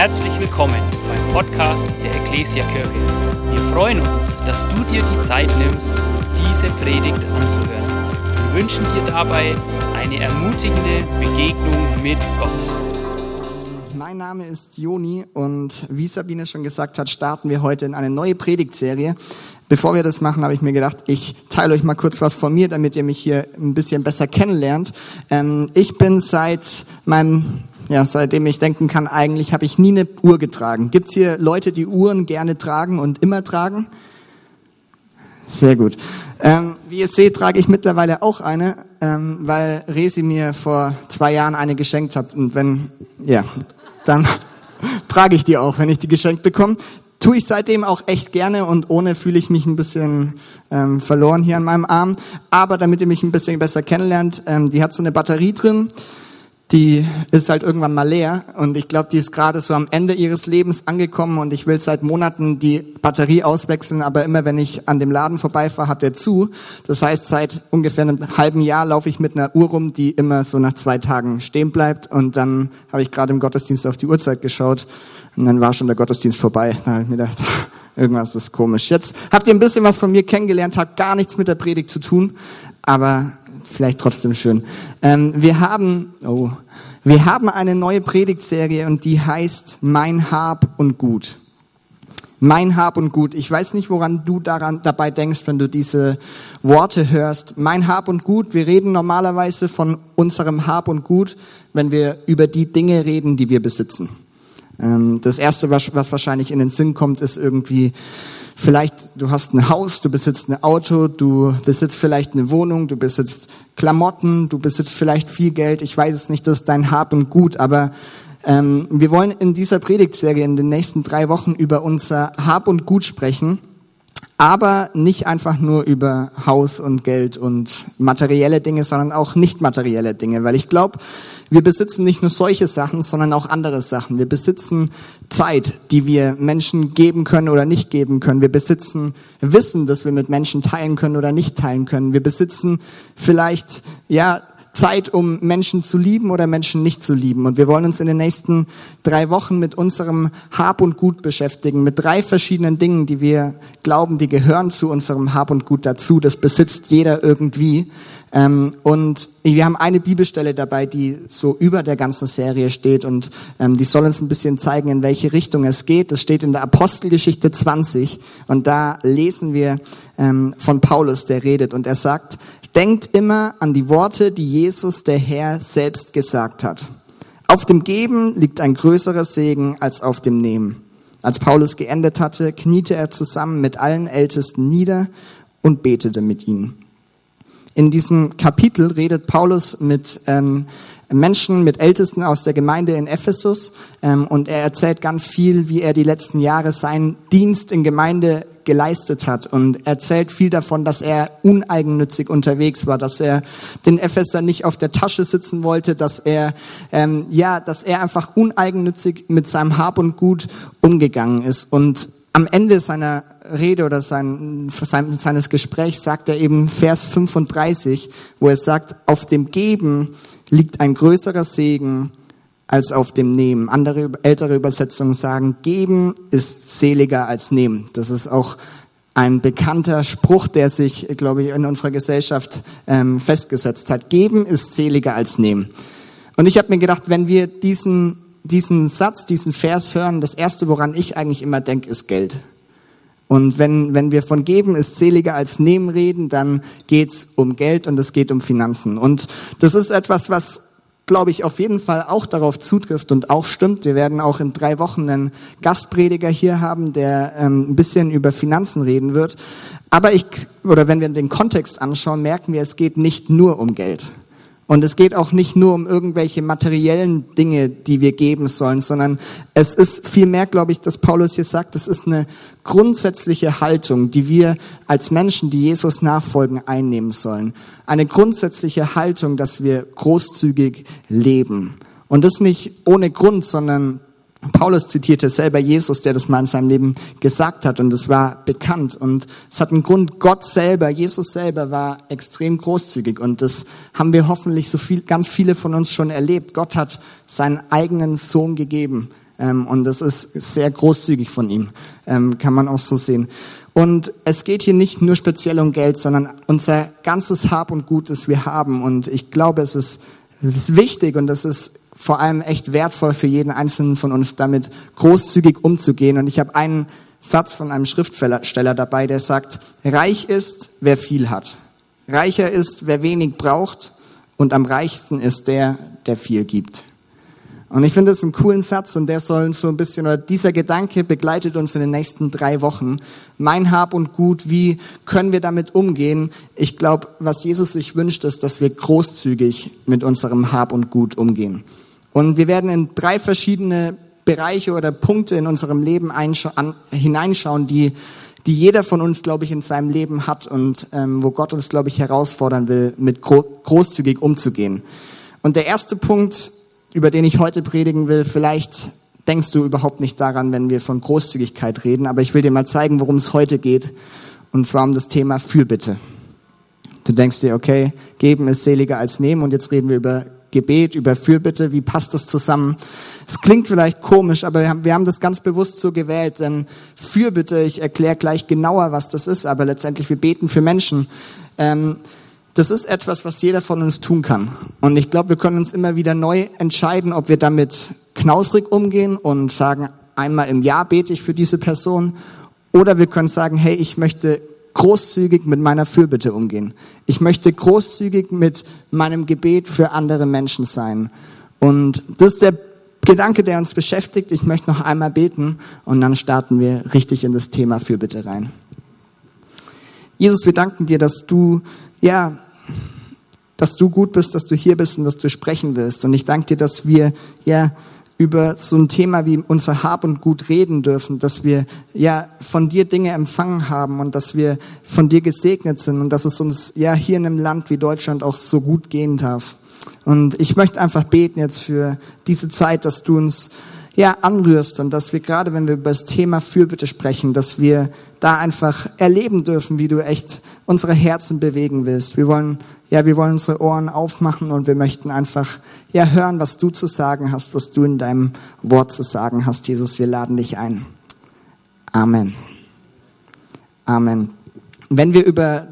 Herzlich willkommen beim Podcast der Ecclesia Kirche. Wir freuen uns, dass du dir die Zeit nimmst, diese Predigt anzuhören. Wir wünschen dir dabei eine ermutigende Begegnung mit Gott. Mein Name ist Joni und wie Sabine schon gesagt hat, starten wir heute in eine neue Predigtserie. Bevor wir das machen, habe ich mir gedacht, ich teile euch mal kurz was von mir, damit ihr mich hier ein bisschen besser kennenlernt. Ähm, ich bin seit meinem ja, seitdem ich denken kann, eigentlich habe ich nie eine Uhr getragen. Gibt's hier Leute, die Uhren gerne tragen und immer tragen? Sehr gut. Ähm, wie ihr seht, trage ich mittlerweile auch eine, ähm, weil Resi mir vor zwei Jahren eine geschenkt hat. Und wenn, ja, dann trage ich die auch, wenn ich die geschenkt bekomme. Tue ich seitdem auch echt gerne und ohne fühle ich mich ein bisschen ähm, verloren hier an meinem Arm. Aber damit ihr mich ein bisschen besser kennenlernt, ähm, die hat so eine Batterie drin die ist halt irgendwann mal leer. Und ich glaube, die ist gerade so am Ende ihres Lebens angekommen. Und ich will seit Monaten die Batterie auswechseln, aber immer wenn ich an dem Laden vorbeifahre, hat der zu. Das heißt, seit ungefähr einem halben Jahr laufe ich mit einer Uhr rum, die immer so nach zwei Tagen stehen bleibt. Und dann habe ich gerade im Gottesdienst auf die Uhrzeit geschaut. Und dann war schon der Gottesdienst vorbei. Da habe ich mir gedacht, irgendwas ist komisch. Jetzt habt ihr ein bisschen was von mir kennengelernt, hat gar nichts mit der Predigt zu tun, aber vielleicht trotzdem schön. Ähm, wir haben, oh, wir haben eine neue Predigtserie und die heißt Mein Hab und Gut. Mein Hab und Gut. Ich weiß nicht, woran du daran dabei denkst, wenn du diese Worte hörst. Mein Hab und Gut. Wir reden normalerweise von unserem Hab und Gut, wenn wir über die Dinge reden, die wir besitzen. Ähm, das erste, was wahrscheinlich in den Sinn kommt, ist irgendwie Vielleicht, du hast ein Haus, du besitzt ein Auto, du besitzt vielleicht eine Wohnung, du besitzt Klamotten, du besitzt vielleicht viel Geld. Ich weiß es nicht, das ist dein Hab und Gut, aber ähm, wir wollen in dieser Predigtserie in den nächsten drei Wochen über unser Hab und Gut sprechen aber nicht einfach nur über Haus und Geld und materielle Dinge, sondern auch nicht materielle Dinge, weil ich glaube, wir besitzen nicht nur solche Sachen, sondern auch andere Sachen. Wir besitzen Zeit, die wir Menschen geben können oder nicht geben können. Wir besitzen Wissen, das wir mit Menschen teilen können oder nicht teilen können. Wir besitzen vielleicht, ja, Zeit, um Menschen zu lieben oder Menschen nicht zu lieben. Und wir wollen uns in den nächsten drei Wochen mit unserem Hab und Gut beschäftigen, mit drei verschiedenen Dingen, die wir glauben, die gehören zu unserem Hab und Gut dazu. Das besitzt jeder irgendwie. Ähm, und wir haben eine Bibelstelle dabei, die so über der ganzen Serie steht und ähm, die soll uns ein bisschen zeigen, in welche Richtung es geht. Das steht in der Apostelgeschichte 20 und da lesen wir ähm, von Paulus, der redet und er sagt, Denkt immer an die Worte, die Jesus, der Herr, selbst gesagt hat. Auf dem Geben liegt ein größerer Segen als auf dem Nehmen. Als Paulus geendet hatte, kniete er zusammen mit allen Ältesten nieder und betete mit ihnen. In diesem Kapitel redet Paulus mit ähm, Menschen, mit Ältesten aus der Gemeinde in Ephesus ähm, und er erzählt ganz viel, wie er die letzten Jahre seinen Dienst in Gemeinde geleistet hat und erzählt viel davon, dass er uneigennützig unterwegs war, dass er den Epheser nicht auf der Tasche sitzen wollte, dass er ähm, ja, dass er einfach uneigennützig mit seinem Hab und Gut umgegangen ist. Und am Ende seiner Rede oder sein, seines Gesprächs sagt er eben Vers 35, wo er sagt, auf dem Geben liegt ein größerer Segen als auf dem Nehmen. Andere ältere Übersetzungen sagen, geben ist seliger als nehmen. Das ist auch ein bekannter Spruch, der sich, glaube ich, in unserer Gesellschaft ähm, festgesetzt hat. Geben ist seliger als nehmen. Und ich habe mir gedacht, wenn wir diesen, diesen Satz, diesen Vers hören, das Erste, woran ich eigentlich immer denke, ist Geld. Und wenn, wenn wir von geben ist seliger als nehmen reden, dann geht's um Geld und es geht um Finanzen. Und das ist etwas, was glaube ich, auf jeden Fall auch darauf zutrifft und auch stimmt. Wir werden auch in drei Wochen einen Gastprediger hier haben, der ähm, ein bisschen über Finanzen reden wird. Aber ich, oder wenn wir den Kontext anschauen, merken wir, es geht nicht nur um Geld. Und es geht auch nicht nur um irgendwelche materiellen Dinge, die wir geben sollen, sondern es ist vielmehr, glaube ich, dass Paulus hier sagt, es ist eine grundsätzliche Haltung, die wir als Menschen, die Jesus nachfolgen, einnehmen sollen. Eine grundsätzliche Haltung, dass wir großzügig leben. Und das nicht ohne Grund, sondern Paulus zitierte selber Jesus, der das mal in seinem Leben gesagt hat und es war bekannt und es hat einen Grund, Gott selber, Jesus selber war extrem großzügig und das haben wir hoffentlich so viel, ganz viele von uns schon erlebt. Gott hat seinen eigenen Sohn gegeben, Ähm, und das ist sehr großzügig von ihm, ähm, kann man auch so sehen. Und es geht hier nicht nur speziell um Geld, sondern unser ganzes Hab und Gut, das wir haben. Und ich glaube, es ist, es ist wichtig und es ist vor allem echt wertvoll für jeden Einzelnen von uns, damit großzügig umzugehen. Und ich habe einen Satz von einem Schriftsteller dabei, der sagt, reich ist, wer viel hat. Reicher ist, wer wenig braucht. Und am reichsten ist der, der viel gibt. Und ich finde das einen coolen Satz und der soll so ein bisschen, oder dieser Gedanke begleitet uns in den nächsten drei Wochen. Mein Hab und Gut, wie können wir damit umgehen? Ich glaube, was Jesus sich wünscht, ist, dass wir großzügig mit unserem Hab und Gut umgehen. Und wir werden in drei verschiedene Bereiche oder Punkte in unserem Leben hineinschauen, die, die jeder von uns, glaube ich, in seinem Leben hat und ähm, wo Gott uns, glaube ich, herausfordern will, mit großzügig umzugehen. Und der erste Punkt, über den ich heute predigen will, vielleicht denkst du überhaupt nicht daran, wenn wir von Großzügigkeit reden, aber ich will dir mal zeigen, worum es heute geht, und zwar um das Thema Fürbitte. Du denkst dir, okay, geben ist seliger als nehmen und jetzt reden wir über Gebet, über Fürbitte, wie passt das zusammen? Es klingt vielleicht komisch, aber wir haben, das ganz bewusst so gewählt, denn Fürbitte, ich erkläre gleich genauer, was das ist, aber letztendlich wir beten für Menschen. Ähm, das ist etwas, was jeder von uns tun kann. Und ich glaube, wir können uns immer wieder neu entscheiden, ob wir damit knausrig umgehen und sagen, einmal im Jahr bete ich für diese Person. Oder wir können sagen, hey, ich möchte großzügig mit meiner Fürbitte umgehen. Ich möchte großzügig mit meinem Gebet für andere Menschen sein. Und das ist der Gedanke, der uns beschäftigt. Ich möchte noch einmal beten und dann starten wir richtig in das Thema Fürbitte rein. Jesus, wir danken dir, dass du, ja, dass du gut bist, dass du hier bist und dass du sprechen willst. Und ich danke dir, dass wir, ja, über so ein Thema wie unser Hab und Gut reden dürfen, dass wir ja von dir Dinge empfangen haben und dass wir von dir gesegnet sind und dass es uns ja hier in einem Land wie Deutschland auch so gut gehen darf. Und ich möchte einfach beten jetzt für diese Zeit, dass du uns ja anrührst und dass wir gerade, wenn wir über das Thema Fürbitte sprechen, dass wir da einfach erleben dürfen, wie du echt unsere Herzen bewegen willst. Wir wollen, ja, wir wollen unsere Ohren aufmachen und wir möchten einfach, ja, hören, was du zu sagen hast, was du in deinem Wort zu sagen hast, Jesus. Wir laden dich ein. Amen. Amen. Wenn wir über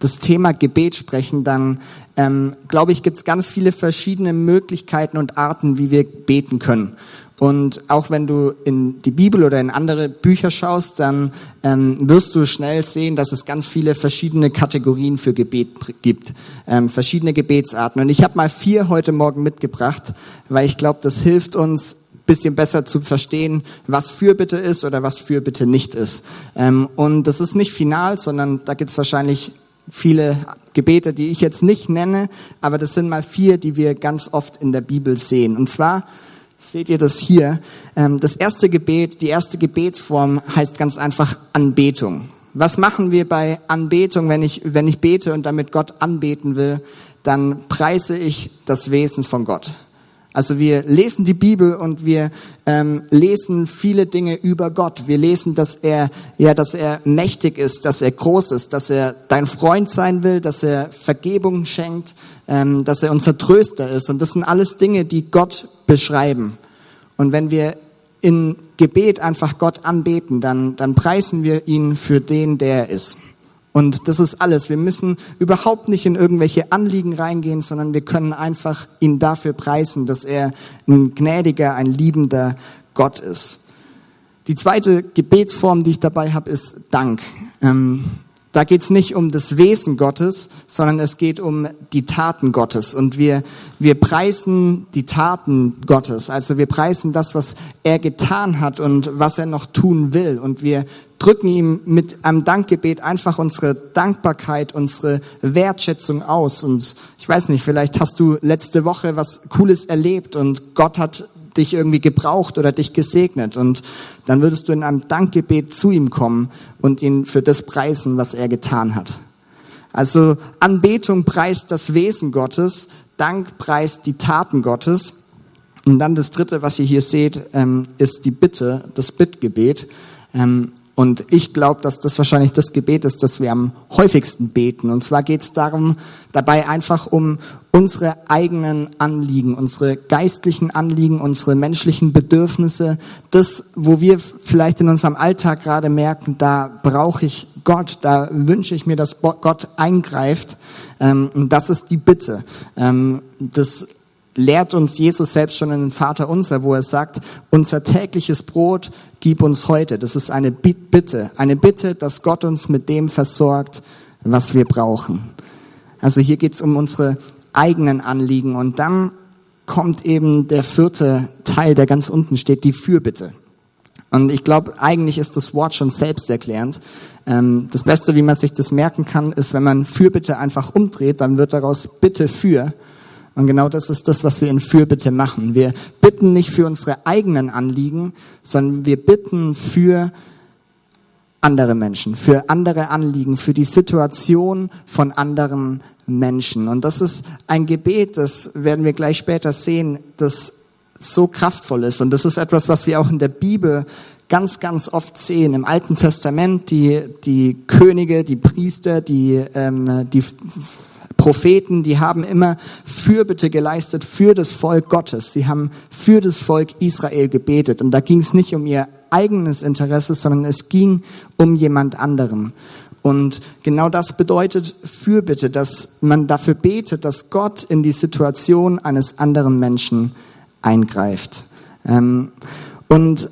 das Thema Gebet sprechen, dann ähm, glaube ich, gibt es ganz viele verschiedene Möglichkeiten und Arten, wie wir beten können. Und auch wenn du in die Bibel oder in andere Bücher schaust, dann ähm, wirst du schnell sehen, dass es ganz viele verschiedene Kategorien für Gebet gibt, ähm, verschiedene Gebetsarten. Und ich habe mal vier heute Morgen mitgebracht, weil ich glaube, das hilft uns bisschen besser zu verstehen, was Fürbitte ist oder was Fürbitte nicht ist. Ähm, und das ist nicht final, sondern da gibt es wahrscheinlich viele Gebete, die ich jetzt nicht nenne, aber das sind mal vier, die wir ganz oft in der Bibel sehen. Und zwar seht ihr das hier. Ähm, das erste Gebet, die erste Gebetsform heißt ganz einfach Anbetung. Was machen wir bei Anbetung, wenn ich, wenn ich bete und damit Gott anbeten will? Dann preise ich das Wesen von Gott. Also wir lesen die Bibel und wir ähm, lesen viele Dinge über Gott. Wir lesen, dass er ja, dass er mächtig ist, dass er groß ist, dass er dein Freund sein will, dass er Vergebung schenkt, ähm, dass er unser Tröster ist. Und das sind alles Dinge, die Gott beschreiben. Und wenn wir in Gebet einfach Gott anbeten, dann dann preisen wir ihn für den, der er ist. Und das ist alles. Wir müssen überhaupt nicht in irgendwelche Anliegen reingehen, sondern wir können einfach ihn dafür preisen, dass er ein gnädiger, ein liebender Gott ist. Die zweite Gebetsform, die ich dabei habe, ist Dank. Ähm, da geht es nicht um das Wesen Gottes, sondern es geht um die Taten Gottes. Und wir, wir preisen die Taten Gottes. Also wir preisen das, was er getan hat und was er noch tun will. Und wir drücken ihm mit einem Dankgebet einfach unsere Dankbarkeit, unsere Wertschätzung aus. Und ich weiß nicht, vielleicht hast du letzte Woche was Cooles erlebt und Gott hat dich irgendwie gebraucht oder dich gesegnet. Und dann würdest du in einem Dankgebet zu ihm kommen und ihn für das preisen, was er getan hat. Also Anbetung preist das Wesen Gottes, Dank preist die Taten Gottes. Und dann das Dritte, was ihr hier seht, ähm, ist die Bitte, das Bittgebet. Und ich glaube, dass das wahrscheinlich das Gebet ist, das wir am häufigsten beten. Und zwar geht es darum, dabei einfach um unsere eigenen Anliegen, unsere geistlichen Anliegen, unsere menschlichen Bedürfnisse, das, wo wir vielleicht in unserem Alltag gerade merken, da brauche ich Gott, da wünsche ich mir, dass Gott eingreift. Ähm, das ist die Bitte. Ähm, das lehrt uns Jesus selbst schon in den Vater unser, wo er sagt, unser tägliches Brot gib uns heute. Das ist eine Bitte, eine Bitte, dass Gott uns mit dem versorgt, was wir brauchen. Also hier geht es um unsere eigenen Anliegen und dann kommt eben der vierte Teil, der ganz unten steht, die Fürbitte. Und ich glaube, eigentlich ist das Wort schon selbsterklärend. Ähm, das Beste, wie man sich das merken kann, ist, wenn man Fürbitte einfach umdreht, dann wird daraus Bitte für. Und genau das ist das, was wir in Fürbitte machen. Wir bitten nicht für unsere eigenen Anliegen, sondern wir bitten für andere Menschen, für andere Anliegen, für die Situation von anderen Menschen. Und das ist ein Gebet, das werden wir gleich später sehen, das so kraftvoll ist. Und das ist etwas, was wir auch in der Bibel ganz, ganz oft sehen. Im Alten Testament die, die Könige, die Priester, die, ähm, die Propheten, die haben immer Fürbitte geleistet für das Volk Gottes. Sie haben für das Volk Israel gebetet. Und da ging es nicht um ihr eigenes Interesse, sondern es ging um jemand anderen. Und genau das bedeutet Fürbitte, dass man dafür betet, dass Gott in die Situation eines anderen Menschen eingreift. Ähm, und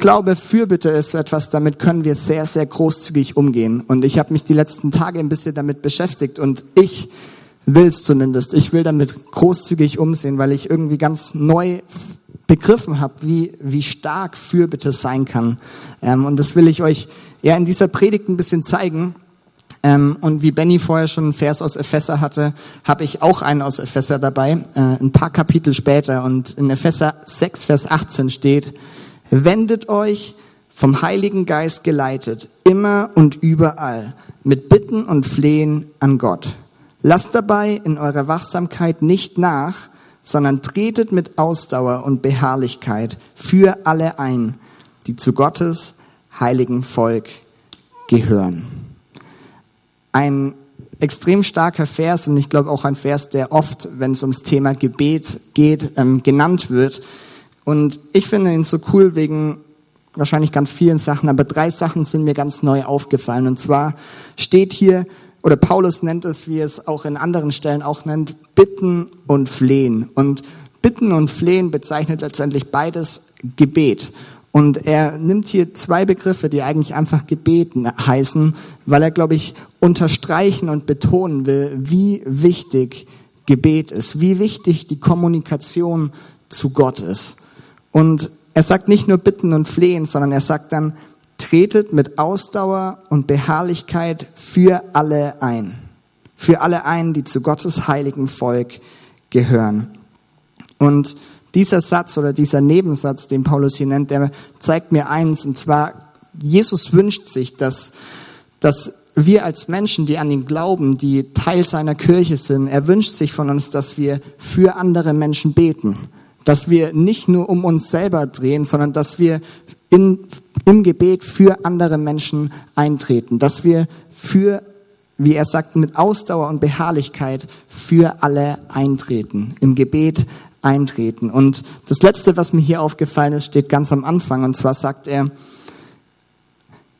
glaube, Fürbitte ist etwas, damit können wir sehr, sehr großzügig umgehen. Und ich habe mich die letzten Tage ein bisschen damit beschäftigt und ich will es zumindest. Ich will damit großzügig umsehen, weil ich irgendwie ganz neu begriffen habe, wie, wie stark Fürbitte sein kann. Ähm, und das will ich euch ja in dieser Predigt ein bisschen zeigen. Ähm, und wie Benny vorher schon einen Vers aus Epheser hatte, habe ich auch einen aus Epheser dabei, äh, ein paar Kapitel später. Und in Epheser 6, Vers 18 steht, Wendet euch vom Heiligen Geist geleitet, immer und überall, mit Bitten und Flehen an Gott. Lasst dabei in eurer Wachsamkeit nicht nach, sondern tretet mit Ausdauer und Beharrlichkeit für alle ein, die zu Gottes heiligen Volk gehören. Ein extrem starker Vers und ich glaube auch ein Vers, der oft, wenn es ums Thema Gebet geht, ähm, genannt wird. Und ich finde ihn so cool wegen wahrscheinlich ganz vielen Sachen, aber drei Sachen sind mir ganz neu aufgefallen. Und zwar steht hier, oder Paulus nennt es, wie es auch in anderen Stellen auch nennt, bitten und flehen. Und bitten und flehen bezeichnet letztendlich beides Gebet. Und er nimmt hier zwei Begriffe, die eigentlich einfach gebeten heißen, weil er, glaube ich, unterstreichen und betonen will, wie wichtig Gebet ist, wie wichtig die Kommunikation zu Gott ist. Und er sagt nicht nur bitten und flehen, sondern er sagt dann, tretet mit Ausdauer und Beharrlichkeit für alle ein. Für alle ein, die zu Gottes heiligen Volk gehören. Und dieser Satz oder dieser Nebensatz, den Paulus hier nennt, der zeigt mir eins, und zwar, Jesus wünscht sich, dass, dass wir als Menschen, die an ihn glauben, die Teil seiner Kirche sind, er wünscht sich von uns, dass wir für andere Menschen beten dass wir nicht nur um uns selber drehen, sondern dass wir in, im Gebet für andere Menschen eintreten, dass wir für, wie er sagt, mit Ausdauer und Beharrlichkeit für alle eintreten, im Gebet eintreten. Und das Letzte, was mir hier aufgefallen ist, steht ganz am Anfang. Und zwar sagt er,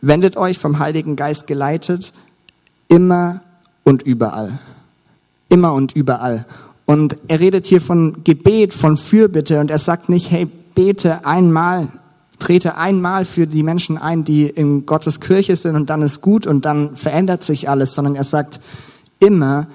wendet euch vom Heiligen Geist geleitet, immer und überall. Immer und überall. Und er redet hier von Gebet, von Fürbitte und er sagt nicht, hey, bete einmal, trete einmal für die Menschen ein, die in Gottes Kirche sind und dann ist gut und dann verändert sich alles, sondern er sagt immer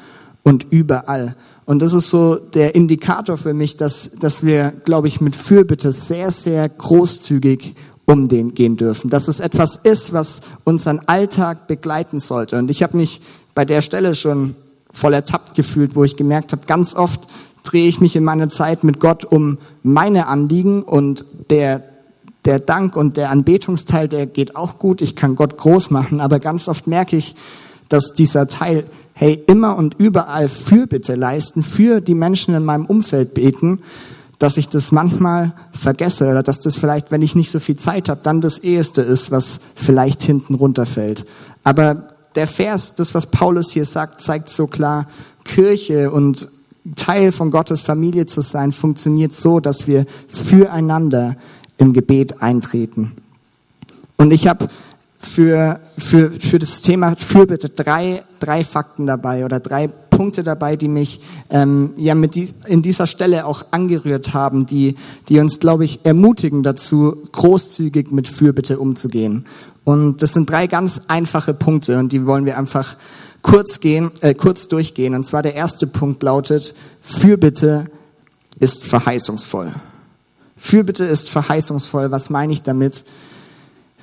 und überall. Und das ist so der Indikator für mich, dass, dass wir, glaube ich, mit Fürbitte sehr, sehr großzügig umgehen dürfen. Dass es etwas ist, was unseren Alltag begleiten sollte. Und ich habe mich bei der Stelle schon voll ertappt gefühlt, wo ich gemerkt habe, ganz oft drehe ich mich in meiner Zeit mit Gott um meine Anliegen und der, der Dank und der Anbetungsteil, der geht auch gut. Ich kann Gott groß machen, aber ganz oft merke ich, dass dieser Teil, hey, immer und überall Fürbitte leisten, für die Menschen in meinem Umfeld beten, dass ich das manchmal vergesse oder dass das vielleicht, wenn ich nicht so viel Zeit habe, dann das Eheste ist, was vielleicht hinten runterfällt. Aber der Vers, das, was Paulus hier sagt, zeigt so klar, Kirche und Teil von Gottes Familie zu sein, funktioniert so, dass wir füreinander im Gebet eintreten. Und ich habe für, für, für das Thema Fürbitte drei, drei Fakten dabei oder drei Punkte dabei, die mich ähm, ja mit die, in dieser Stelle auch angerührt haben, die, die uns, glaube ich, ermutigen dazu, großzügig mit Fürbitte umzugehen. Und das sind drei ganz einfache Punkte und die wollen wir einfach kurz gehen, äh, kurz durchgehen. Und zwar der erste Punkt lautet: Fürbitte ist verheißungsvoll. Fürbitte ist verheißungsvoll. Was meine ich damit?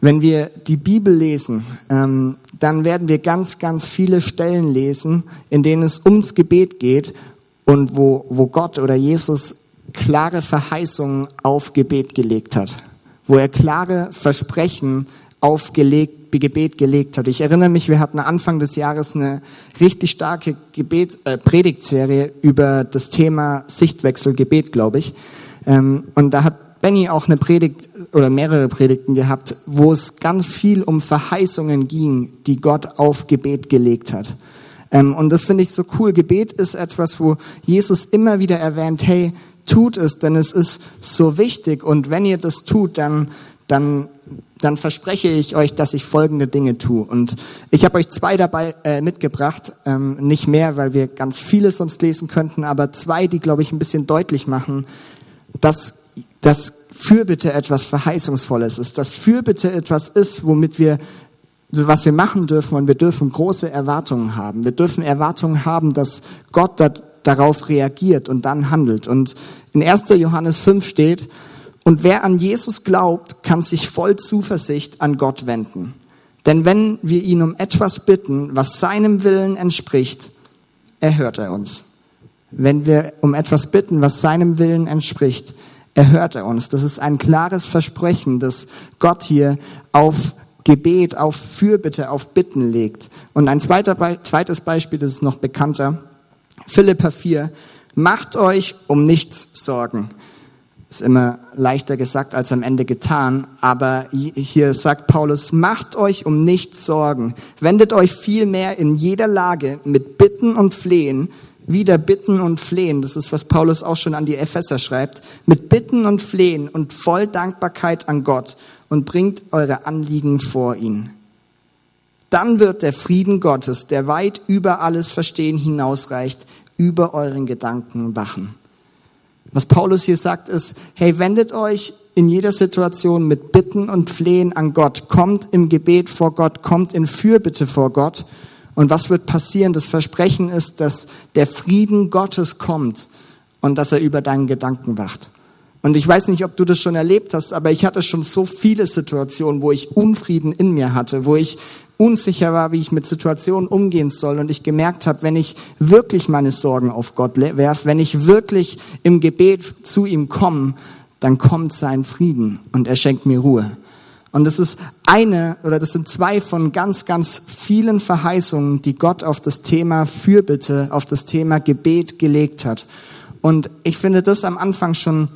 Wenn wir die Bibel lesen, ähm, dann werden wir ganz, ganz viele Stellen lesen, in denen es ums Gebet geht und wo, wo Gott oder Jesus klare Verheißungen auf Gebet gelegt hat, wo er klare Versprechen auf gelegt, Gebet gelegt hat. Ich erinnere mich, wir hatten Anfang des Jahres eine richtig starke Gebet, äh, Predigtserie über das Thema Sichtwechsel Gebet, glaube ich. Ähm, und da hat Benny auch eine Predigt oder mehrere Predigten gehabt, wo es ganz viel um Verheißungen ging, die Gott auf Gebet gelegt hat. Ähm, und das finde ich so cool. Gebet ist etwas, wo Jesus immer wieder erwähnt, hey, tut es, denn es ist so wichtig. Und wenn ihr das tut, dann, dann, dann verspreche ich euch, dass ich folgende Dinge tue. Und ich habe euch zwei dabei äh, mitgebracht, ähm, nicht mehr, weil wir ganz vieles sonst lesen könnten, aber zwei, die, glaube ich, ein bisschen deutlich machen, dass dass Fürbitte etwas Verheißungsvolles ist, dass Fürbitte etwas ist, womit wir, was wir machen dürfen und wir dürfen große Erwartungen haben. Wir dürfen Erwartungen haben, dass Gott da, darauf reagiert und dann handelt. Und in 1. Johannes 5 steht, und wer an Jesus glaubt, kann sich voll Zuversicht an Gott wenden. Denn wenn wir ihn um etwas bitten, was seinem Willen entspricht, erhört er uns. Wenn wir um etwas bitten, was seinem Willen entspricht, erhört er uns. Das ist ein klares Versprechen, das Gott hier auf Gebet, auf Fürbitte, auf Bitten legt. Und ein zweiter, zweites Beispiel, das ist noch bekannter. Philippa 4. Macht euch um nichts Sorgen. Ist immer leichter gesagt als am Ende getan, aber hier sagt Paulus, macht euch um nichts Sorgen. Wendet euch vielmehr in jeder Lage mit Bitten und Flehen wieder bitten und flehen. Das ist, was Paulus auch schon an die Epheser schreibt. Mit Bitten und Flehen und voll Dankbarkeit an Gott und bringt eure Anliegen vor ihn. Dann wird der Frieden Gottes, der weit über alles Verstehen hinausreicht, über euren Gedanken wachen. Was Paulus hier sagt ist, hey, wendet euch in jeder Situation mit Bitten und Flehen an Gott. Kommt im Gebet vor Gott, kommt in Fürbitte vor Gott und was wird passieren? Das Versprechen ist, dass der Frieden Gottes kommt und dass er über deinen Gedanken wacht. Und ich weiß nicht, ob du das schon erlebt hast, aber ich hatte schon so viele Situationen, wo ich Unfrieden in mir hatte, wo ich unsicher war, wie ich mit Situationen umgehen soll. Und ich gemerkt habe, wenn ich wirklich meine Sorgen auf Gott werfe, wenn ich wirklich im Gebet zu ihm komme, dann kommt sein Frieden und er schenkt mir Ruhe. Und das ist eine oder das sind zwei von ganz, ganz vielen Verheißungen, die Gott auf das Thema Fürbitte, auf das Thema Gebet gelegt hat. Und ich finde das am Anfang schon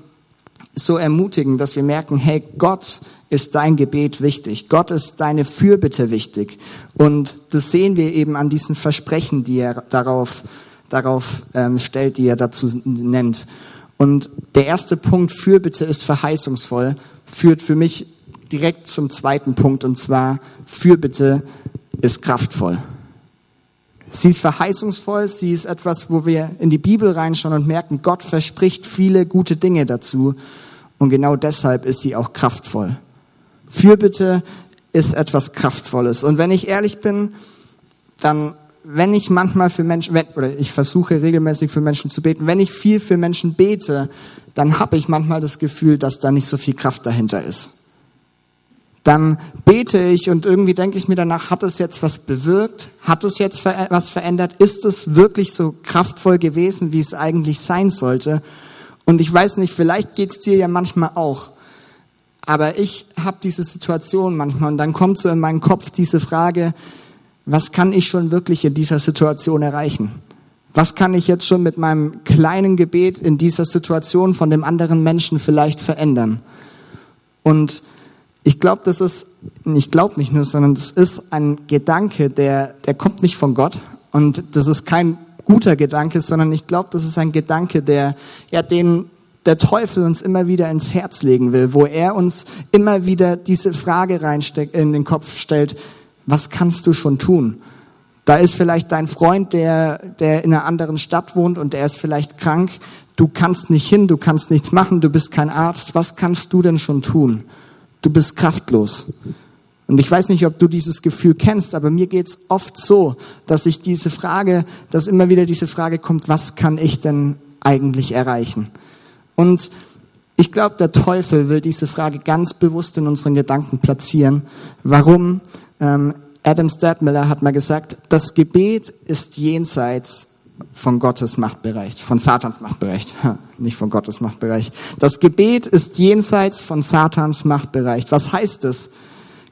so ermutigend, dass wir merken, hey, Gott ist dein Gebet wichtig. Gott ist deine Fürbitte wichtig. Und das sehen wir eben an diesen Versprechen, die er darauf, darauf ähm, stellt, die er dazu nennt. Und der erste Punkt, Fürbitte ist verheißungsvoll, führt für mich direkt zum zweiten Punkt und zwar Fürbitte ist kraftvoll. Sie ist verheißungsvoll, sie ist etwas, wo wir in die Bibel reinschauen und merken, Gott verspricht viele gute Dinge dazu und genau deshalb ist sie auch kraftvoll. Fürbitte ist etwas Kraftvolles und wenn ich ehrlich bin, dann wenn ich manchmal für Menschen, wenn, oder ich versuche regelmäßig für Menschen zu beten, wenn ich viel für Menschen bete, dann habe ich manchmal das Gefühl, dass da nicht so viel Kraft dahinter ist dann bete ich und irgendwie denke ich mir danach, hat es jetzt was bewirkt? Hat es jetzt was verändert? Ist es wirklich so kraftvoll gewesen, wie es eigentlich sein sollte? Und ich weiß nicht, vielleicht geht es dir ja manchmal auch. Aber ich habe diese Situation manchmal und dann kommt so in meinen Kopf diese Frage, was kann ich schon wirklich in dieser Situation erreichen? Was kann ich jetzt schon mit meinem kleinen Gebet in dieser Situation von dem anderen Menschen vielleicht verändern? Und ich glaube, das ist, ich glaube nicht nur, sondern das ist ein Gedanke, der, der kommt nicht von Gott. Und das ist kein guter Gedanke, sondern ich glaube, das ist ein Gedanke, der, ja, den der Teufel uns immer wieder ins Herz legen will, wo er uns immer wieder diese Frage reinsteckt, in den Kopf stellt, was kannst du schon tun? Da ist vielleicht dein Freund, der, der in einer anderen Stadt wohnt und der ist vielleicht krank. Du kannst nicht hin, du kannst nichts machen, du bist kein Arzt. Was kannst du denn schon tun? Du bist kraftlos. Und ich weiß nicht, ob du dieses Gefühl kennst, aber mir geht's oft so, dass ich diese Frage, dass immer wieder diese Frage kommt, was kann ich denn eigentlich erreichen? Und ich glaube, der Teufel will diese Frage ganz bewusst in unseren Gedanken platzieren. Warum? Ähm, Adam Stadmiller hat mal gesagt, das Gebet ist jenseits von Gottes Machtbereich, von Satans Machtbereich, nicht von Gottes Machtbereich. Das Gebet ist jenseits von Satans Machtbereich. Was heißt es?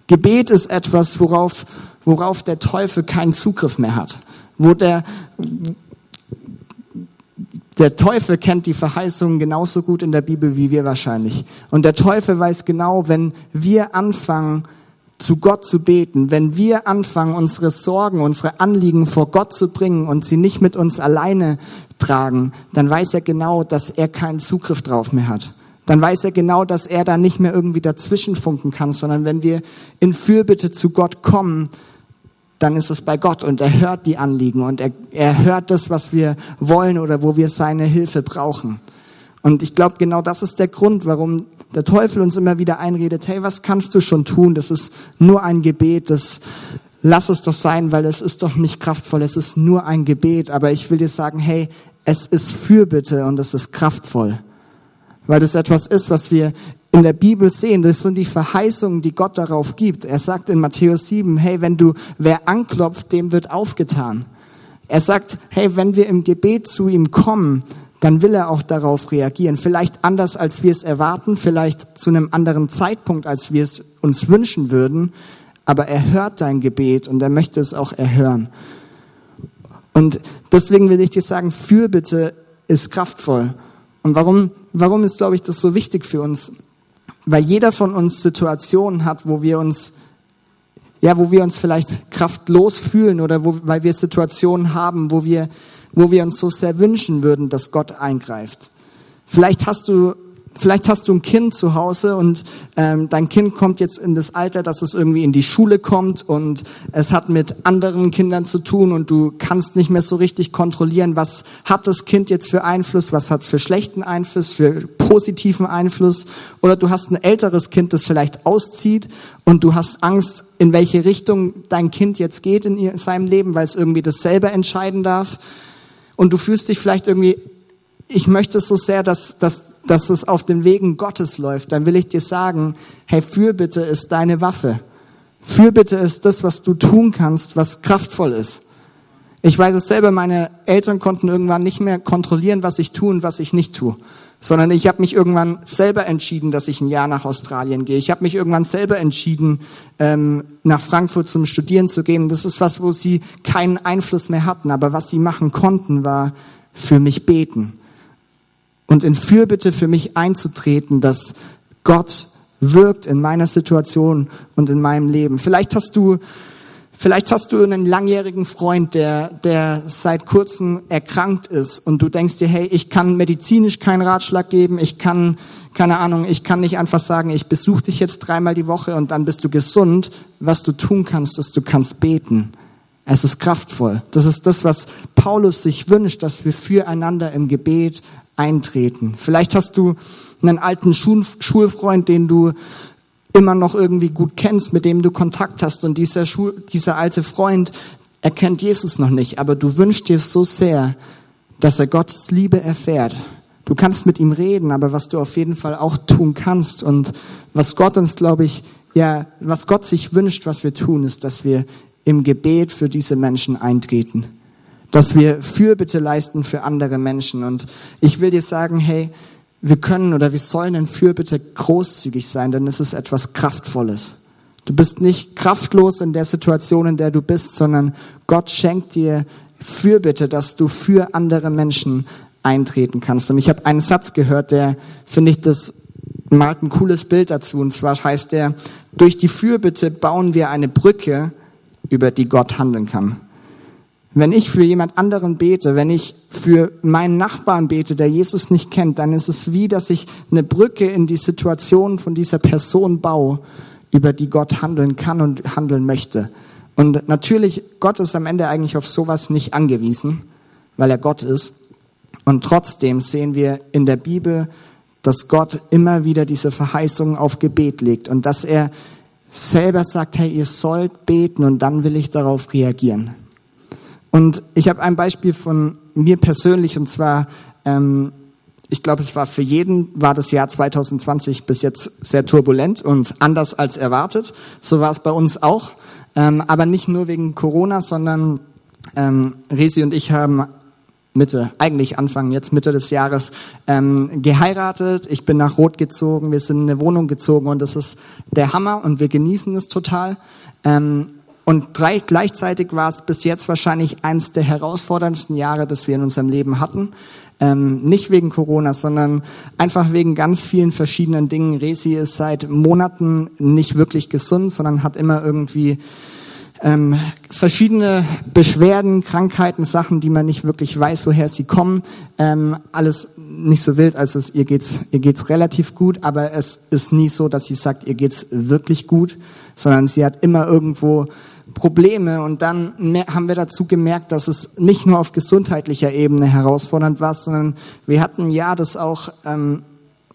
Gebet ist etwas, worauf, worauf der Teufel keinen Zugriff mehr hat. Wo der, der Teufel kennt die Verheißungen genauso gut in der Bibel wie wir wahrscheinlich. Und der Teufel weiß genau, wenn wir anfangen, zu Gott zu beten, wenn wir anfangen, unsere Sorgen, unsere Anliegen vor Gott zu bringen und sie nicht mit uns alleine tragen, dann weiß er genau, dass er keinen Zugriff drauf mehr hat. Dann weiß er genau, dass er da nicht mehr irgendwie dazwischen funken kann, sondern wenn wir in Fürbitte zu Gott kommen, dann ist es bei Gott und er hört die Anliegen und er, er hört das, was wir wollen oder wo wir seine Hilfe brauchen. Und ich glaube, genau das ist der Grund, warum der Teufel uns immer wieder einredet, hey, was kannst du schon tun? Das ist nur ein Gebet, das lass es doch sein, weil es ist doch nicht kraftvoll, es ist nur ein Gebet. Aber ich will dir sagen, hey, es ist Fürbitte und es ist kraftvoll. Weil das etwas ist, was wir in der Bibel sehen. Das sind die Verheißungen, die Gott darauf gibt. Er sagt in Matthäus 7, hey, wenn du, wer anklopft, dem wird aufgetan. Er sagt, hey, wenn wir im Gebet zu ihm kommen, dann will er auch darauf reagieren. Vielleicht anders, als wir es erwarten, vielleicht zu einem anderen Zeitpunkt, als wir es uns wünschen würden. Aber er hört dein Gebet und er möchte es auch erhören. Und deswegen will ich dir sagen, Fürbitte ist kraftvoll. Und warum, warum ist, glaube ich, das so wichtig für uns? Weil jeder von uns Situationen hat, wo wir uns ja, wo wir uns vielleicht kraftlos fühlen oder wo, weil wir Situationen haben, wo wir wo wir uns so sehr wünschen würden, dass Gott eingreift. Vielleicht hast du Vielleicht hast du ein Kind zu Hause und ähm, dein Kind kommt jetzt in das Alter, dass es irgendwie in die Schule kommt und es hat mit anderen Kindern zu tun und du kannst nicht mehr so richtig kontrollieren, was hat das Kind jetzt für Einfluss, was hat es für schlechten Einfluss, für positiven Einfluss. Oder du hast ein älteres Kind, das vielleicht auszieht und du hast Angst, in welche Richtung dein Kind jetzt geht in seinem Leben, weil es irgendwie das selber entscheiden darf und du fühlst dich vielleicht irgendwie, ich möchte es so sehr, dass, dass, dass es auf den Wegen Gottes läuft, dann will ich dir sagen, hey, Fürbitte ist deine Waffe. Fürbitte ist das, was du tun kannst, was kraftvoll ist. Ich weiß es selber, meine Eltern konnten irgendwann nicht mehr kontrollieren, was ich tue und was ich nicht tue sondern ich habe mich irgendwann selber entschieden, dass ich ein Jahr nach Australien gehe. Ich habe mich irgendwann selber entschieden, ähm, nach Frankfurt zum Studieren zu gehen. Das ist was, wo sie keinen Einfluss mehr hatten, aber was sie machen konnten, war für mich beten und in Fürbitte für mich einzutreten, dass Gott wirkt in meiner Situation und in meinem Leben. Vielleicht hast du Vielleicht hast du einen langjährigen Freund, der, der seit kurzem erkrankt ist und du denkst dir, hey, ich kann medizinisch keinen Ratschlag geben, ich kann, keine Ahnung, ich kann nicht einfach sagen, ich besuche dich jetzt dreimal die Woche und dann bist du gesund. Was du tun kannst, ist, du kannst beten. Es ist kraftvoll. Das ist das, was Paulus sich wünscht, dass wir füreinander im Gebet eintreten. Vielleicht hast du einen alten Schulfreund, den du immer noch irgendwie gut kennst, mit dem du Kontakt hast und dieser, Schul dieser alte Freund erkennt Jesus noch nicht, aber du wünschst dir so sehr, dass er Gottes Liebe erfährt. Du kannst mit ihm reden, aber was du auf jeden Fall auch tun kannst und was Gott uns, glaube ich, ja, was Gott sich wünscht, was wir tun, ist, dass wir im Gebet für diese Menschen eintreten. Dass wir Fürbitte leisten für andere Menschen. Und ich will dir sagen, hey, wir können oder wir sollen in Fürbitte großzügig sein, denn es ist etwas Kraftvolles. Du bist nicht kraftlos in der Situation, in der du bist, sondern Gott schenkt dir Fürbitte, dass du für andere Menschen eintreten kannst. Und ich habe einen Satz gehört, der, finde ich, das malt ein cooles Bild dazu. Und zwar heißt der, durch die Fürbitte bauen wir eine Brücke, über die Gott handeln kann. Wenn ich für jemand anderen bete, wenn ich für meinen Nachbarn bete, der Jesus nicht kennt, dann ist es wie, dass ich eine Brücke in die Situation von dieser Person baue, über die Gott handeln kann und handeln möchte. Und natürlich, Gott ist am Ende eigentlich auf sowas nicht angewiesen, weil er Gott ist. Und trotzdem sehen wir in der Bibel, dass Gott immer wieder diese Verheißungen auf Gebet legt und dass er selber sagt, hey, ihr sollt beten und dann will ich darauf reagieren. Und ich habe ein Beispiel von mir persönlich und zwar, ähm, ich glaube, es war für jeden, war das Jahr 2020 bis jetzt sehr turbulent und anders als erwartet. So war es bei uns auch. Ähm, aber nicht nur wegen Corona, sondern ähm, Resi und ich haben Mitte, eigentlich Anfang jetzt Mitte des Jahres ähm, geheiratet. Ich bin nach Rot gezogen, wir sind in eine Wohnung gezogen und das ist der Hammer und wir genießen es total. Ähm, und drei, gleichzeitig war es bis jetzt wahrscheinlich eines der herausforderndsten Jahre, das wir in unserem Leben hatten. Ähm, nicht wegen Corona, sondern einfach wegen ganz vielen verschiedenen Dingen. Resi ist seit Monaten nicht wirklich gesund, sondern hat immer irgendwie ähm, verschiedene Beschwerden, Krankheiten, Sachen, die man nicht wirklich weiß, woher sie kommen. Ähm, alles nicht so wild, also es, ihr geht's, ihr geht's relativ gut, aber es ist nie so, dass sie sagt, ihr geht's wirklich gut, sondern sie hat immer irgendwo Probleme und dann haben wir dazu gemerkt, dass es nicht nur auf gesundheitlicher Ebene herausfordernd war, sondern wir hatten ja das auch, ähm,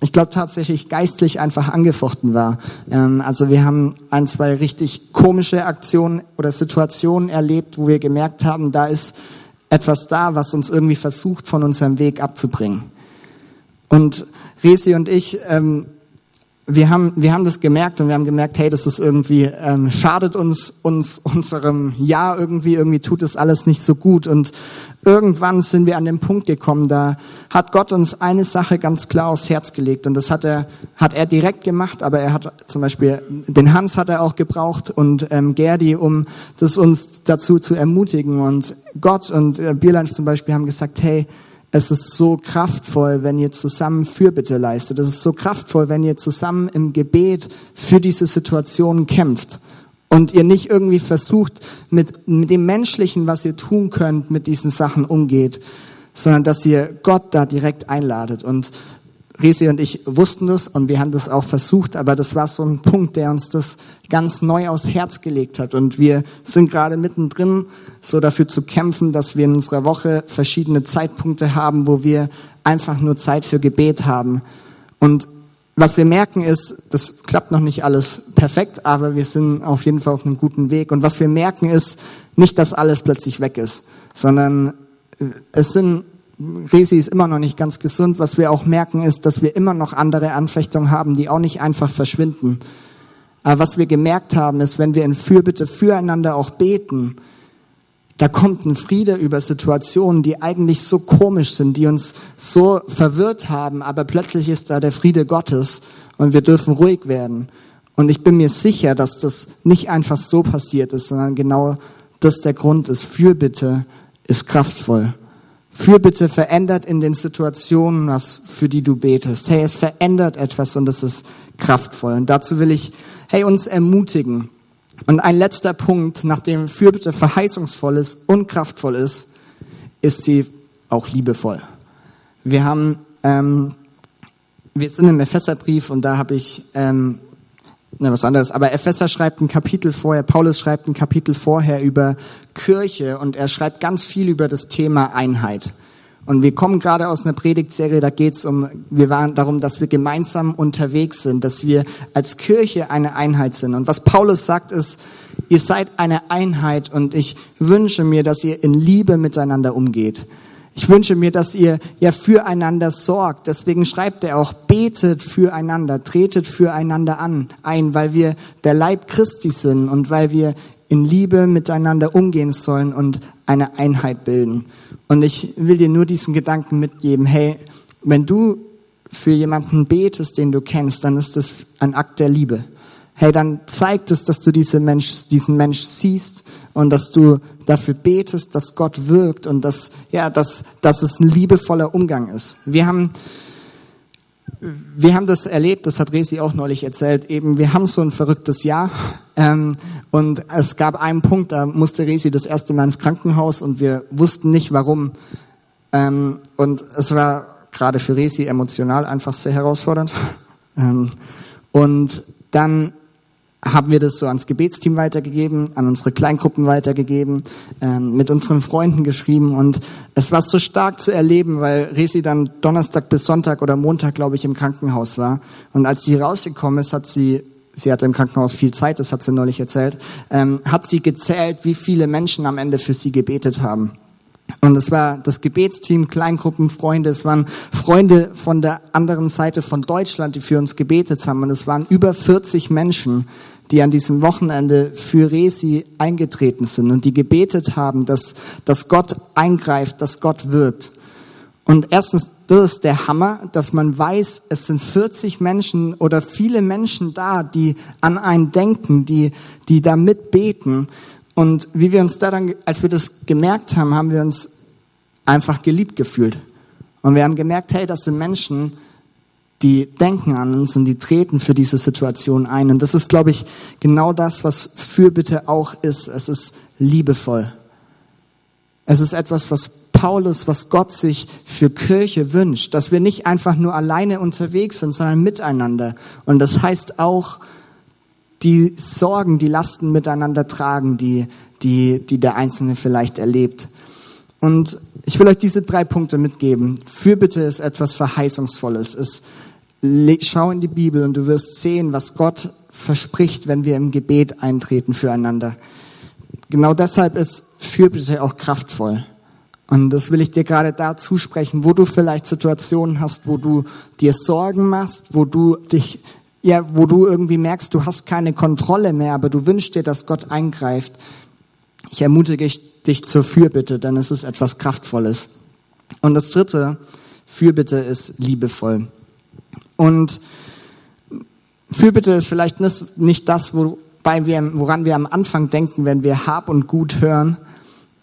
ich glaube tatsächlich geistlich einfach angefochten war. Ähm, also wir haben ein, zwei richtig komische Aktionen oder Situationen erlebt, wo wir gemerkt haben, da ist etwas da, was uns irgendwie versucht, von unserem Weg abzubringen. Und Resi und ich ähm, wir haben, wir haben das gemerkt und wir haben gemerkt, hey, das ist irgendwie, ähm, schadet uns, uns, unserem Jahr irgendwie, irgendwie tut es alles nicht so gut. Und irgendwann sind wir an den Punkt gekommen, da hat Gott uns eine Sache ganz klar aufs Herz gelegt. Und das hat er, hat er direkt gemacht, aber er hat zum Beispiel, den Hans hat er auch gebraucht und ähm, Gerdi, um das uns dazu zu ermutigen. Und Gott und äh, Bierland zum Beispiel haben gesagt, hey, es ist so kraftvoll, wenn ihr zusammen Fürbitte leistet. Es ist so kraftvoll, wenn ihr zusammen im Gebet für diese Situation kämpft. Und ihr nicht irgendwie versucht, mit, mit dem Menschlichen, was ihr tun könnt, mit diesen Sachen umgeht, sondern dass ihr Gott da direkt einladet. Und Resi und ich wussten das und wir haben das auch versucht, aber das war so ein Punkt, der uns das ganz neu aufs Herz gelegt hat. Und wir sind gerade mittendrin, so dafür zu kämpfen, dass wir in unserer Woche verschiedene Zeitpunkte haben, wo wir einfach nur Zeit für Gebet haben. Und was wir merken ist, das klappt noch nicht alles perfekt, aber wir sind auf jeden Fall auf einem guten Weg. Und was wir merken ist, nicht, dass alles plötzlich weg ist, sondern es sind Resi ist immer noch nicht ganz gesund. Was wir auch merken, ist, dass wir immer noch andere Anfechtungen haben, die auch nicht einfach verschwinden. Aber was wir gemerkt haben, ist, wenn wir in Fürbitte füreinander auch beten, da kommt ein Friede über Situationen, die eigentlich so komisch sind, die uns so verwirrt haben, aber plötzlich ist da der Friede Gottes und wir dürfen ruhig werden. Und ich bin mir sicher, dass das nicht einfach so passiert ist, sondern genau das der Grund ist. Fürbitte ist kraftvoll. Fürbitte verändert in den Situationen was, für die du betest. Hey, es verändert etwas und es ist kraftvoll. Und dazu will ich, hey, uns ermutigen. Und ein letzter Punkt, nachdem Fürbitte verheißungsvoll ist und kraftvoll ist, ist sie auch liebevoll. Wir haben, ähm, wir sind im Epheserbrief und da habe ich ähm, ne, was anderes. Aber Epheser schreibt ein Kapitel vorher, Paulus schreibt ein Kapitel vorher über Kirche und er schreibt ganz viel über das Thema Einheit. Und wir kommen gerade aus einer Predigtserie, da geht es um, wir waren darum, dass wir gemeinsam unterwegs sind, dass wir als Kirche eine Einheit sind. Und was Paulus sagt ist, ihr seid eine Einheit und ich wünsche mir, dass ihr in Liebe miteinander umgeht. Ich wünsche mir, dass ihr ja füreinander sorgt. Deswegen schreibt er auch, betet füreinander, tretet füreinander an, ein, weil wir der Leib Christi sind und weil wir in Liebe miteinander umgehen sollen und eine Einheit bilden. Und ich will dir nur diesen Gedanken mitgeben, hey, wenn du für jemanden betest, den du kennst, dann ist das ein Akt der Liebe. Hey, dann zeigt es, dass du diese Mensch, diesen Mensch siehst und dass du dafür betest, dass Gott wirkt und dass, ja, dass, dass es ein liebevoller Umgang ist. Wir haben, wir haben das erlebt, das hat Resi auch neulich erzählt, eben, wir haben so ein verrücktes Jahr ähm, und es gab einen Punkt, da musste Resi das erste Mal ins Krankenhaus und wir wussten nicht warum. Ähm, und es war gerade für Resi emotional einfach sehr herausfordernd. Ähm, und dann haben wir das so ans Gebetsteam weitergegeben, an unsere Kleingruppen weitergegeben, ähm, mit unseren Freunden geschrieben und es war so stark zu erleben, weil Resi dann Donnerstag bis Sonntag oder Montag, glaube ich, im Krankenhaus war und als sie rausgekommen ist, hat sie sie hatte im Krankenhaus viel Zeit, das hat sie neulich erzählt, ähm, hat sie gezählt, wie viele Menschen am Ende für sie gebetet haben. Und es war das Gebetsteam, Kleingruppen, Freunde, es waren Freunde von der anderen Seite von Deutschland, die für uns gebetet haben. Und es waren über 40 Menschen, die an diesem Wochenende für Resi eingetreten sind und die gebetet haben, dass, dass Gott eingreift, dass Gott wirkt. Und erstens, das ist der Hammer, dass man weiß, es sind 40 Menschen oder viele Menschen da, die an einen denken, die, die da mitbeten. Und wie wir uns da dann, als wir das gemerkt haben, haben wir uns einfach geliebt gefühlt. Und wir haben gemerkt, hey, das sind Menschen, die denken an uns und die treten für diese Situation ein. Und das ist, glaube ich, genau das, was Fürbitte auch ist. Es ist liebevoll. Es ist etwas, was Paulus, was Gott sich für Kirche wünscht, dass wir nicht einfach nur alleine unterwegs sind, sondern miteinander. Und das heißt auch, die Sorgen, die Lasten miteinander tragen, die, die, die der Einzelne vielleicht erlebt. Und ich will euch diese drei Punkte mitgeben. Fürbitte ist etwas Verheißungsvolles. Es, schau in die Bibel und du wirst sehen, was Gott verspricht, wenn wir im Gebet eintreten füreinander. Genau deshalb ist Fürbitte auch kraftvoll. Und das will ich dir gerade da zusprechen, wo du vielleicht Situationen hast, wo du dir Sorgen machst, wo du dich ja, wo du irgendwie merkst, du hast keine Kontrolle mehr, aber du wünschst dir, dass Gott eingreift. Ich ermutige dich zur Fürbitte, denn es ist etwas Kraftvolles. Und das dritte, Fürbitte ist liebevoll. Und Fürbitte ist vielleicht nicht das, woran wir am Anfang denken, wenn wir Hab und Gut hören.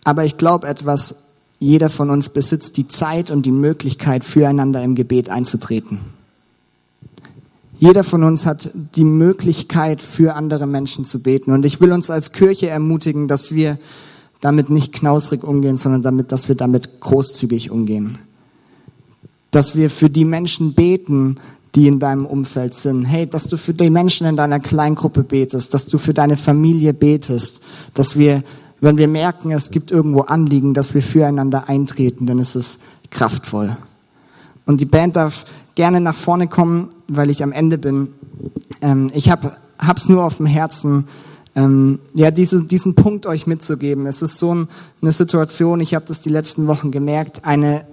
Aber ich glaube etwas, jeder von uns besitzt die Zeit und die Möglichkeit, füreinander im Gebet einzutreten. Jeder von uns hat die Möglichkeit, für andere Menschen zu beten. Und ich will uns als Kirche ermutigen, dass wir damit nicht knausrig umgehen, sondern damit, dass wir damit großzügig umgehen. Dass wir für die Menschen beten, die in deinem Umfeld sind. Hey, dass du für die Menschen in deiner Kleingruppe betest, dass du für deine Familie betest, dass wir, wenn wir merken, es gibt irgendwo Anliegen, dass wir füreinander eintreten, dann ist es kraftvoll. Und die Band darf gerne nach vorne kommen, weil ich am Ende bin. Ähm, ich habe es nur auf dem Herzen, ähm, ja, diese, diesen Punkt euch mitzugeben. Es ist so ein, eine Situation, ich habe das die letzten Wochen gemerkt, eine,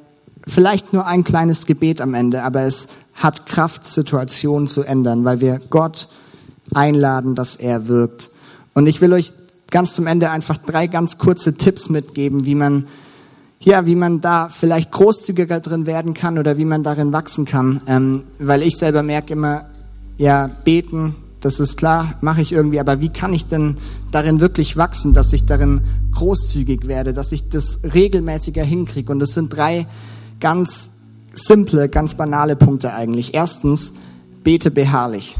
vielleicht nur ein kleines Gebet am Ende, aber es hat Kraft, Situationen zu ändern, weil wir Gott einladen, dass er wirkt. Und ich will euch ganz zum Ende einfach drei ganz kurze Tipps mitgeben, wie man ja, wie man da vielleicht großzügiger drin werden kann oder wie man darin wachsen kann. Ähm, weil ich selber merke immer, ja, beten, das ist klar, mache ich irgendwie, aber wie kann ich denn darin wirklich wachsen, dass ich darin großzügig werde, dass ich das regelmäßiger hinkriege? Und das sind drei ganz simple, ganz banale Punkte eigentlich. Erstens, bete beharrlich.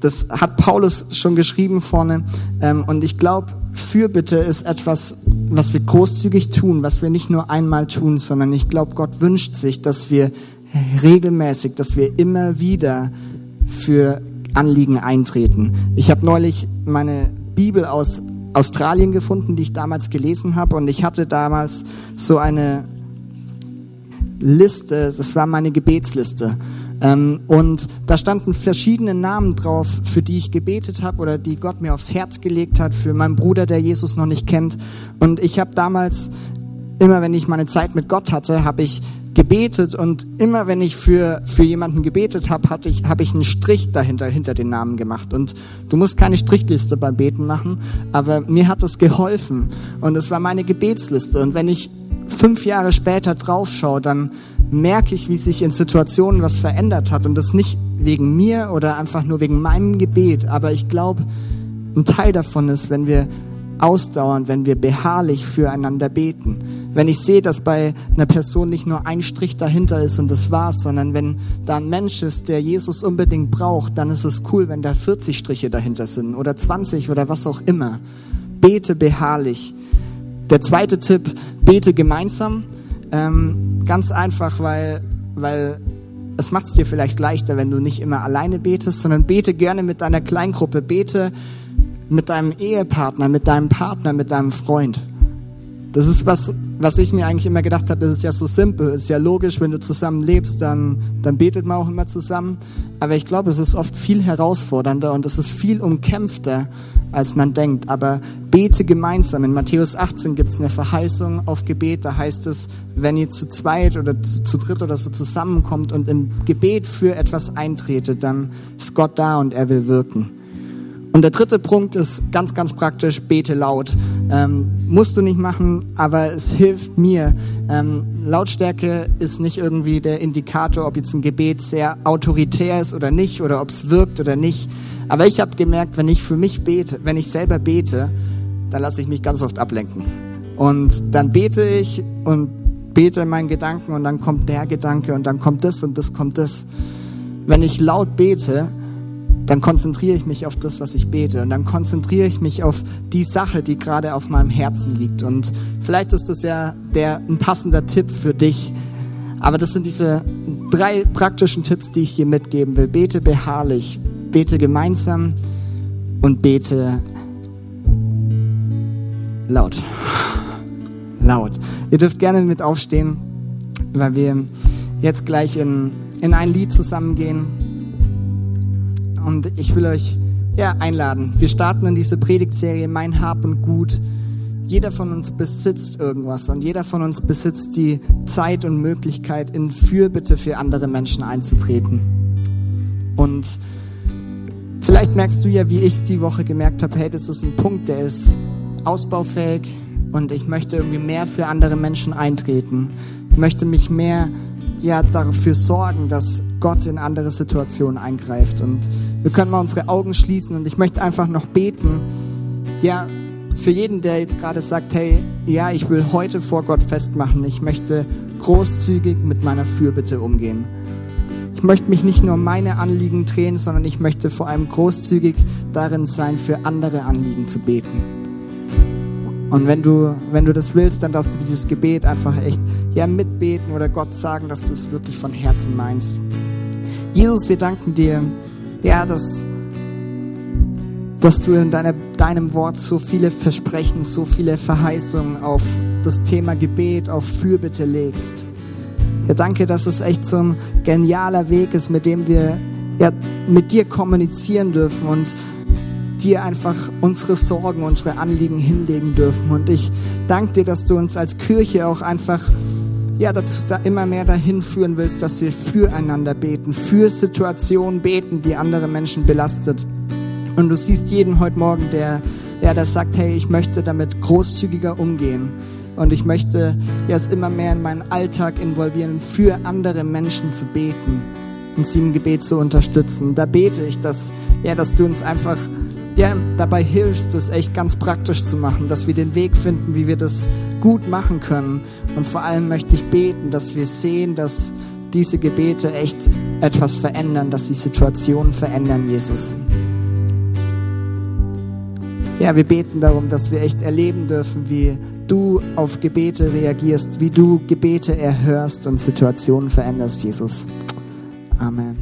Das hat Paulus schon geschrieben vorne. Ähm, und ich glaube, Fürbitte ist etwas, was wir großzügig tun, was wir nicht nur einmal tun, sondern ich glaube, Gott wünscht sich, dass wir regelmäßig, dass wir immer wieder für Anliegen eintreten. Ich habe neulich meine Bibel aus Australien gefunden, die ich damals gelesen habe und ich hatte damals so eine Liste, das war meine Gebetsliste. Ähm, und da standen verschiedene Namen drauf, für die ich gebetet habe oder die Gott mir aufs Herz gelegt hat, für meinen Bruder, der Jesus noch nicht kennt. Und ich habe damals, immer wenn ich meine Zeit mit Gott hatte, habe ich gebetet und immer wenn ich für, für jemanden gebetet habe, hatte ich, habe ich einen Strich dahinter, hinter den Namen gemacht. Und du musst keine Strichliste beim Beten machen, aber mir hat das geholfen. Und es war meine Gebetsliste. Und wenn ich fünf Jahre später draufschaue, dann merke ich, wie sich in Situationen was verändert hat. Und das nicht wegen mir oder einfach nur wegen meinem Gebet. Aber ich glaube, ein Teil davon ist, wenn wir ausdauern, wenn wir beharrlich füreinander beten. Wenn ich sehe, dass bei einer Person nicht nur ein Strich dahinter ist und das war's, sondern wenn da ein Mensch ist, der Jesus unbedingt braucht, dann ist es cool, wenn da 40 Striche dahinter sind oder 20 oder was auch immer. Bete beharrlich. Der zweite Tipp, bete gemeinsam. Ähm, ganz einfach, weil, weil es macht es dir vielleicht leichter, wenn du nicht immer alleine betest, sondern bete gerne mit deiner Kleingruppe. Bete mit deinem Ehepartner, mit deinem Partner, mit deinem Freund. Das ist was, was ich mir eigentlich immer gedacht habe, das ist ja so simpel, ist ja logisch, wenn du zusammen lebst, dann, dann betet man auch immer zusammen. Aber ich glaube, es ist oft viel herausfordernder und es ist viel umkämpfter, als man denkt. Aber bete gemeinsam. In Matthäus 18 gibt es eine Verheißung auf Gebet. Da heißt es, wenn ihr zu zweit oder zu, zu dritt oder so zusammenkommt und im Gebet für etwas eintretet, dann ist Gott da und er will wirken. Und der dritte Punkt ist ganz, ganz praktisch, bete laut. Ähm, musst du nicht machen, aber es hilft mir. Ähm, Lautstärke ist nicht irgendwie der Indikator, ob jetzt ein Gebet sehr autoritär ist oder nicht, oder ob es wirkt oder nicht. Aber ich habe gemerkt, wenn ich für mich bete, wenn ich selber bete, dann lasse ich mich ganz oft ablenken. Und dann bete ich und bete meinen Gedanken und dann kommt der Gedanke und dann kommt das und das kommt das. Wenn ich laut bete, dann konzentriere ich mich auf das, was ich bete. Und dann konzentriere ich mich auf die Sache, die gerade auf meinem Herzen liegt. Und vielleicht ist das ja der, ein passender Tipp für dich. Aber das sind diese drei praktischen Tipps, die ich dir mitgeben will. Bete beharrlich, bete gemeinsam und bete laut. Laut. Ihr dürft gerne mit aufstehen, weil wir jetzt gleich in, in ein Lied zusammengehen. Und ich will euch ja, einladen. Wir starten in diese Predigtserie Mein Hab und Gut. Jeder von uns besitzt irgendwas und jeder von uns besitzt die Zeit und Möglichkeit, in Fürbitte für andere Menschen einzutreten. Und vielleicht merkst du ja, wie ich es die Woche gemerkt habe, hey, das ist ein Punkt, der ist ausbaufähig und ich möchte irgendwie mehr für andere Menschen eintreten. Möchte mich mehr ja, dafür sorgen, dass Gott in andere Situationen eingreift. Und wir können mal unsere Augen schließen und ich möchte einfach noch beten. Ja, für jeden, der jetzt gerade sagt, hey, ja, ich will heute vor Gott festmachen, ich möchte großzügig mit meiner Fürbitte umgehen. Ich möchte mich nicht nur meine Anliegen drehen, sondern ich möchte vor allem großzügig darin sein, für andere Anliegen zu beten. Und wenn du, wenn du das willst, dann darfst du dieses Gebet einfach echt ja, mitbeten oder Gott sagen, dass du es wirklich von Herzen meinst. Jesus, wir danken dir, ja, dass, dass du in deiner, deinem Wort so viele Versprechen, so viele Verheißungen auf das Thema Gebet, auf Fürbitte legst. Ja, danke, dass es echt so ein genialer Weg ist, mit dem wir ja, mit dir kommunizieren dürfen und dir einfach unsere Sorgen, unsere Anliegen hinlegen dürfen. Und ich danke dir, dass du uns als Kirche auch einfach ja, dazu, da immer mehr dahin führen willst, dass wir füreinander beten, für Situationen beten, die andere Menschen belastet. Und du siehst jeden heute Morgen, der, ja, der sagt, hey, ich möchte damit großzügiger umgehen. Und ich möchte es immer mehr in meinen Alltag involvieren, für andere Menschen zu beten und sie im Gebet zu unterstützen. Da bete ich, dass, ja, dass du uns einfach ja, dabei hilfst, das echt ganz praktisch zu machen, dass wir den Weg finden, wie wir das gut machen können. Und vor allem möchte ich beten, dass wir sehen, dass diese Gebete echt etwas verändern, dass die Situationen verändern, Jesus. Ja, wir beten darum, dass wir echt erleben dürfen, wie du auf Gebete reagierst, wie du Gebete erhörst und Situationen veränderst, Jesus. Amen.